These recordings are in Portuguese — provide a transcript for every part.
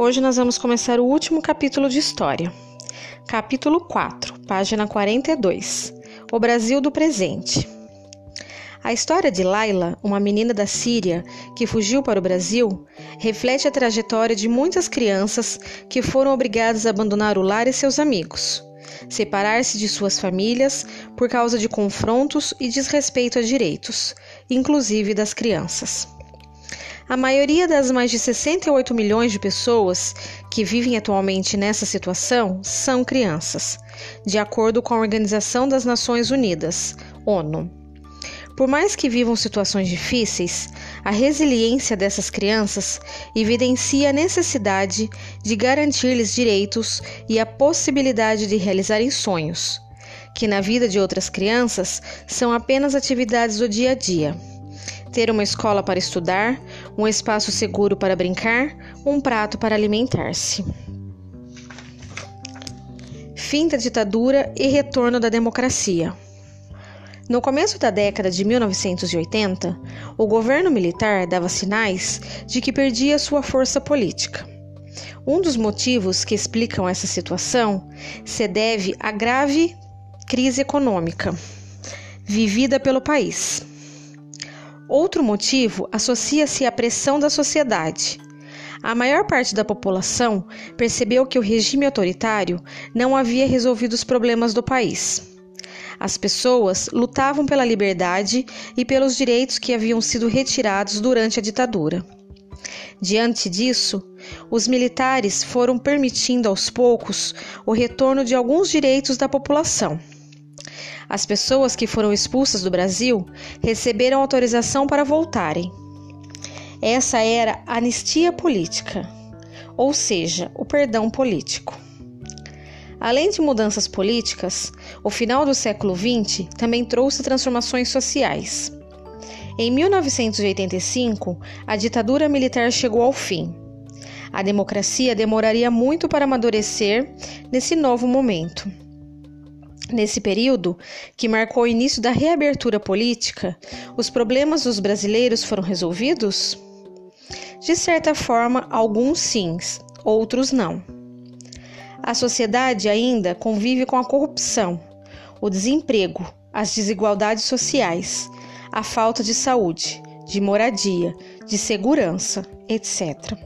Hoje nós vamos começar o último capítulo de história. Capítulo 4, página 42. O Brasil do presente. A história de Laila, uma menina da Síria que fugiu para o Brasil, reflete a trajetória de muitas crianças que foram obrigadas a abandonar o lar e seus amigos, separar-se de suas famílias por causa de confrontos e desrespeito a direitos, inclusive das crianças. A maioria das mais de 68 milhões de pessoas que vivem atualmente nessa situação são crianças, de acordo com a Organização das Nações Unidas, ONU. Por mais que vivam situações difíceis, a resiliência dessas crianças evidencia a necessidade de garantir-lhes direitos e a possibilidade de realizarem sonhos, que na vida de outras crianças são apenas atividades do dia a dia ter uma escola para estudar, um espaço seguro para brincar, um prato para alimentar-se. Fim da ditadura e retorno da democracia. No começo da década de 1980, o governo militar dava sinais de que perdia sua força política. Um dos motivos que explicam essa situação se deve à grave crise econômica vivida pelo país. Outro motivo associa-se à pressão da sociedade. A maior parte da população percebeu que o regime autoritário não havia resolvido os problemas do país. As pessoas lutavam pela liberdade e pelos direitos que haviam sido retirados durante a ditadura. Diante disso, os militares foram permitindo aos poucos o retorno de alguns direitos da população. As pessoas que foram expulsas do Brasil receberam autorização para voltarem. Essa era a anistia política, ou seja, o perdão político. Além de mudanças políticas, o final do século XX também trouxe transformações sociais. Em 1985, a ditadura militar chegou ao fim. A democracia demoraria muito para amadurecer nesse novo momento. Nesse período, que marcou o início da reabertura política, os problemas dos brasileiros foram resolvidos? De certa forma, alguns sim, outros não. A sociedade ainda convive com a corrupção, o desemprego, as desigualdades sociais, a falta de saúde, de moradia, de segurança, etc.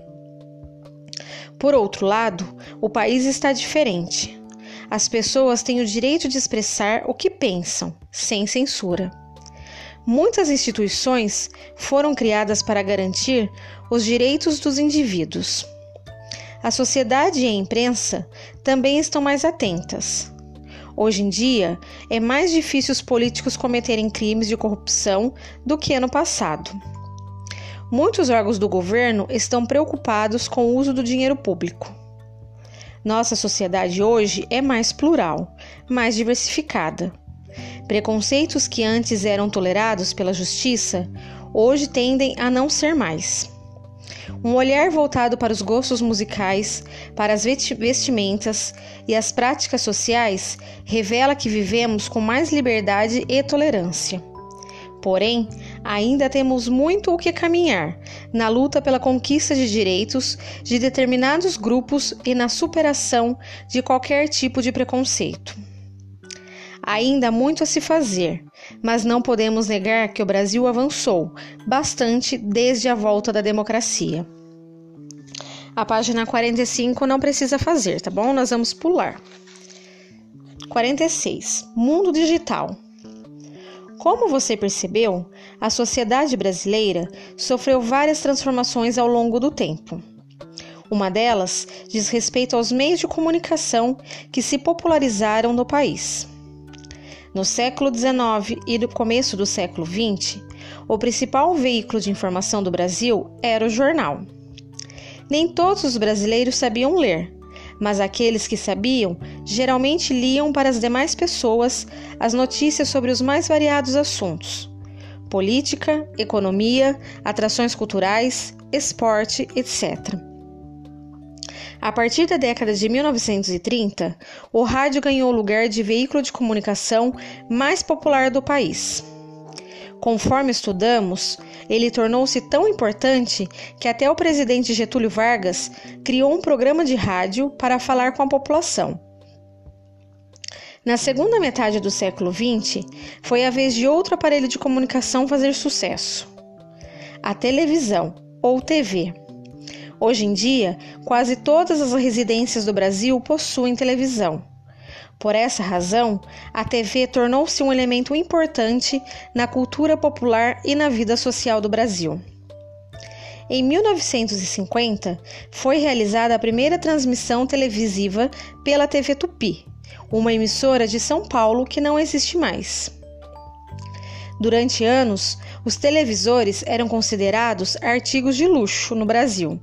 Por outro lado, o país está diferente. As pessoas têm o direito de expressar o que pensam, sem censura. Muitas instituições foram criadas para garantir os direitos dos indivíduos. A sociedade e a imprensa também estão mais atentas. Hoje em dia, é mais difícil os políticos cometerem crimes de corrupção do que no passado. Muitos órgãos do governo estão preocupados com o uso do dinheiro público. Nossa sociedade hoje é mais plural, mais diversificada. Preconceitos que antes eram tolerados pela justiça, hoje tendem a não ser mais. Um olhar voltado para os gostos musicais, para as vestimentas e as práticas sociais revela que vivemos com mais liberdade e tolerância. Porém, ainda temos muito o que caminhar na luta pela conquista de direitos de determinados grupos e na superação de qualquer tipo de preconceito. Ainda há muito a se fazer, mas não podemos negar que o Brasil avançou bastante desde a volta da democracia. A página 45 não precisa fazer, tá bom? Nós vamos pular. 46. Mundo digital. Como você percebeu, a sociedade brasileira sofreu várias transformações ao longo do tempo. Uma delas diz respeito aos meios de comunicação que se popularizaram no país. No século XIX e no começo do século XX, o principal veículo de informação do Brasil era o jornal. Nem todos os brasileiros sabiam ler, mas aqueles que sabiam geralmente liam para as demais pessoas as notícias sobre os mais variados assuntos: política, economia, atrações culturais, esporte, etc. A partir da década de 1930, o rádio ganhou o lugar de veículo de comunicação mais popular do país. Conforme estudamos, ele tornou-se tão importante que até o presidente Getúlio Vargas criou um programa de rádio para falar com a população. Na segunda metade do século XX, foi a vez de outro aparelho de comunicação fazer sucesso: a televisão, ou TV. Hoje em dia, quase todas as residências do Brasil possuem televisão. Por essa razão, a TV tornou-se um elemento importante na cultura popular e na vida social do Brasil. Em 1950, foi realizada a primeira transmissão televisiva pela TV Tupi, uma emissora de São Paulo que não existe mais. Durante anos, os televisores eram considerados artigos de luxo no Brasil.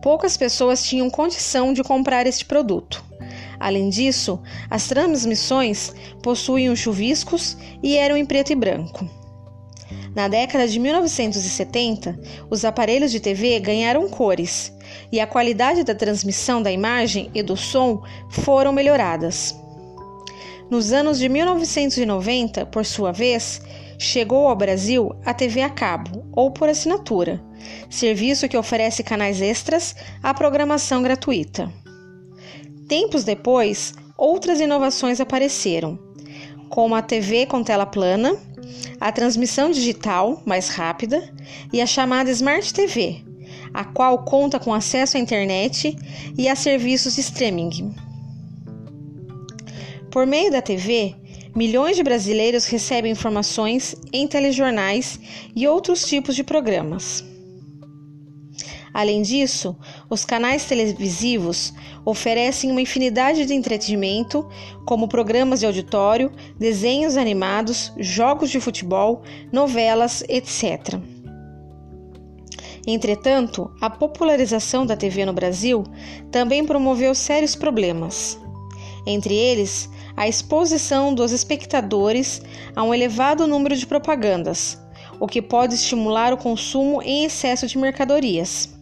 Poucas pessoas tinham condição de comprar este produto. Além disso, as transmissões possuíam chuviscos e eram em preto e branco. Na década de 1970, os aparelhos de TV ganharam cores e a qualidade da transmissão da imagem e do som foram melhoradas. Nos anos de 1990, por sua vez, chegou ao Brasil a TV a cabo ou por assinatura, serviço que oferece canais extras à programação gratuita. Tempos depois, outras inovações apareceram, como a TV com tela plana, a transmissão digital mais rápida e a chamada Smart TV, a qual conta com acesso à internet e a serviços de streaming. Por meio da TV, milhões de brasileiros recebem informações em telejornais e outros tipos de programas. Além disso, os canais televisivos oferecem uma infinidade de entretenimento, como programas de auditório, desenhos animados, jogos de futebol, novelas, etc. Entretanto, a popularização da TV no Brasil também promoveu sérios problemas. Entre eles, a exposição dos espectadores a um elevado número de propagandas, o que pode estimular o consumo em excesso de mercadorias.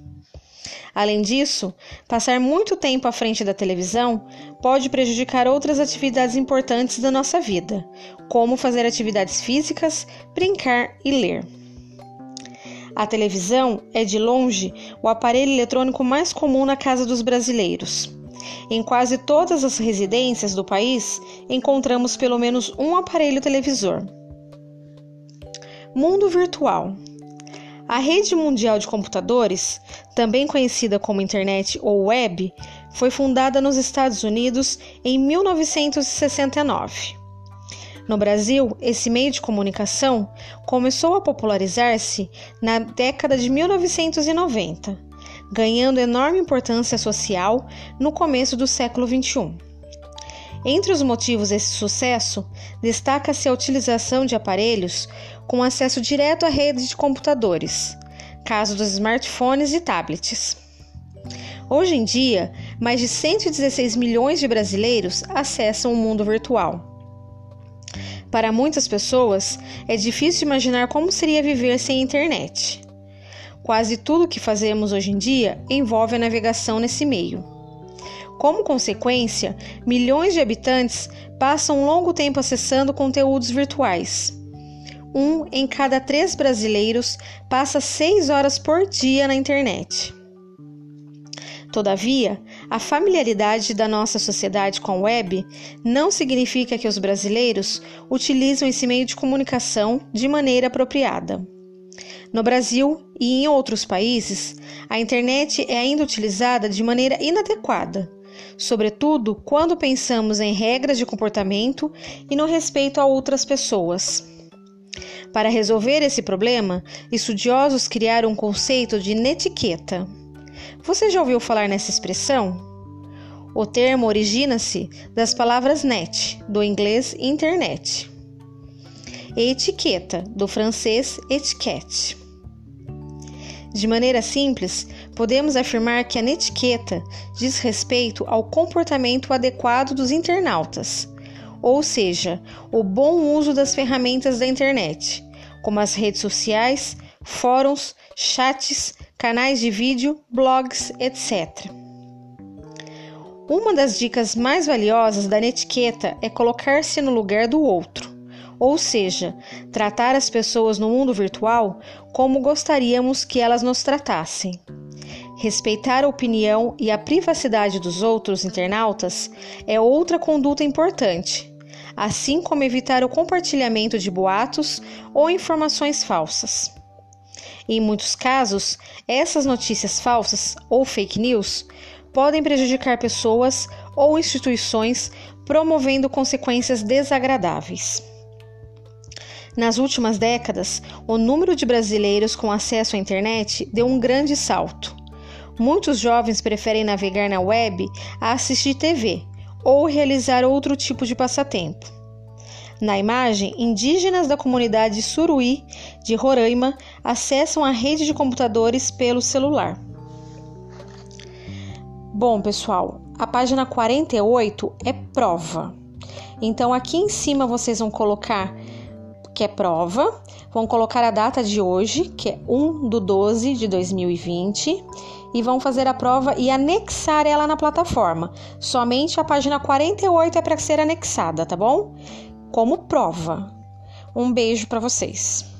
Além disso, passar muito tempo à frente da televisão pode prejudicar outras atividades importantes da nossa vida, como fazer atividades físicas, brincar e ler. A televisão é, de longe, o aparelho eletrônico mais comum na casa dos brasileiros. Em quase todas as residências do país encontramos pelo menos um aparelho televisor. Mundo virtual. A rede mundial de computadores, também conhecida como internet ou web, foi fundada nos Estados Unidos em 1969. No Brasil, esse meio de comunicação começou a popularizar-se na década de 1990, ganhando enorme importância social no começo do século XXI. Entre os motivos desse sucesso, destaca-se a utilização de aparelhos com acesso direto à rede de computadores, caso dos smartphones e tablets. Hoje em dia, mais de 116 milhões de brasileiros acessam o mundo virtual. Para muitas pessoas, é difícil imaginar como seria viver sem internet. Quase tudo que fazemos hoje em dia envolve a navegação nesse meio. Como consequência, milhões de habitantes passam um longo tempo acessando conteúdos virtuais. Um em cada três brasileiros passa seis horas por dia na internet. Todavia, a familiaridade da nossa sociedade com a web não significa que os brasileiros utilizam esse meio de comunicação de maneira apropriada. No Brasil e em outros países, a internet é ainda utilizada de maneira inadequada, sobretudo quando pensamos em regras de comportamento e no respeito a outras pessoas. Para resolver esse problema, estudiosos criaram um conceito de netiqueta. Você já ouviu falar nessa expressão? O termo origina-se das palavras net, do inglês internet, e etiqueta, do francês etiquette. De maneira simples, podemos afirmar que a netiqueta diz respeito ao comportamento adequado dos internautas, ou seja, o bom uso das ferramentas da internet, como as redes sociais, fóruns, chats, canais de vídeo, blogs, etc. Uma das dicas mais valiosas da netiqueta é colocar-se no lugar do outro, ou seja, tratar as pessoas no mundo virtual como gostaríamos que elas nos tratassem. Respeitar a opinião e a privacidade dos outros internautas é outra conduta importante, assim como evitar o compartilhamento de boatos ou informações falsas. Em muitos casos, essas notícias falsas ou fake news podem prejudicar pessoas ou instituições, promovendo consequências desagradáveis. Nas últimas décadas, o número de brasileiros com acesso à internet deu um grande salto. Muitos jovens preferem navegar na web a assistir TV ou realizar outro tipo de passatempo. Na imagem, indígenas da comunidade Suruí de Roraima acessam a rede de computadores pelo celular. Bom, pessoal, a página 48 é prova. Então, aqui em cima vocês vão colocar que é prova, vão colocar a data de hoje, que é 1 do 12 de 2020, e vão fazer a prova e anexar ela na plataforma. Somente a página 48 é para ser anexada, tá bom? Como prova. Um beijo para vocês.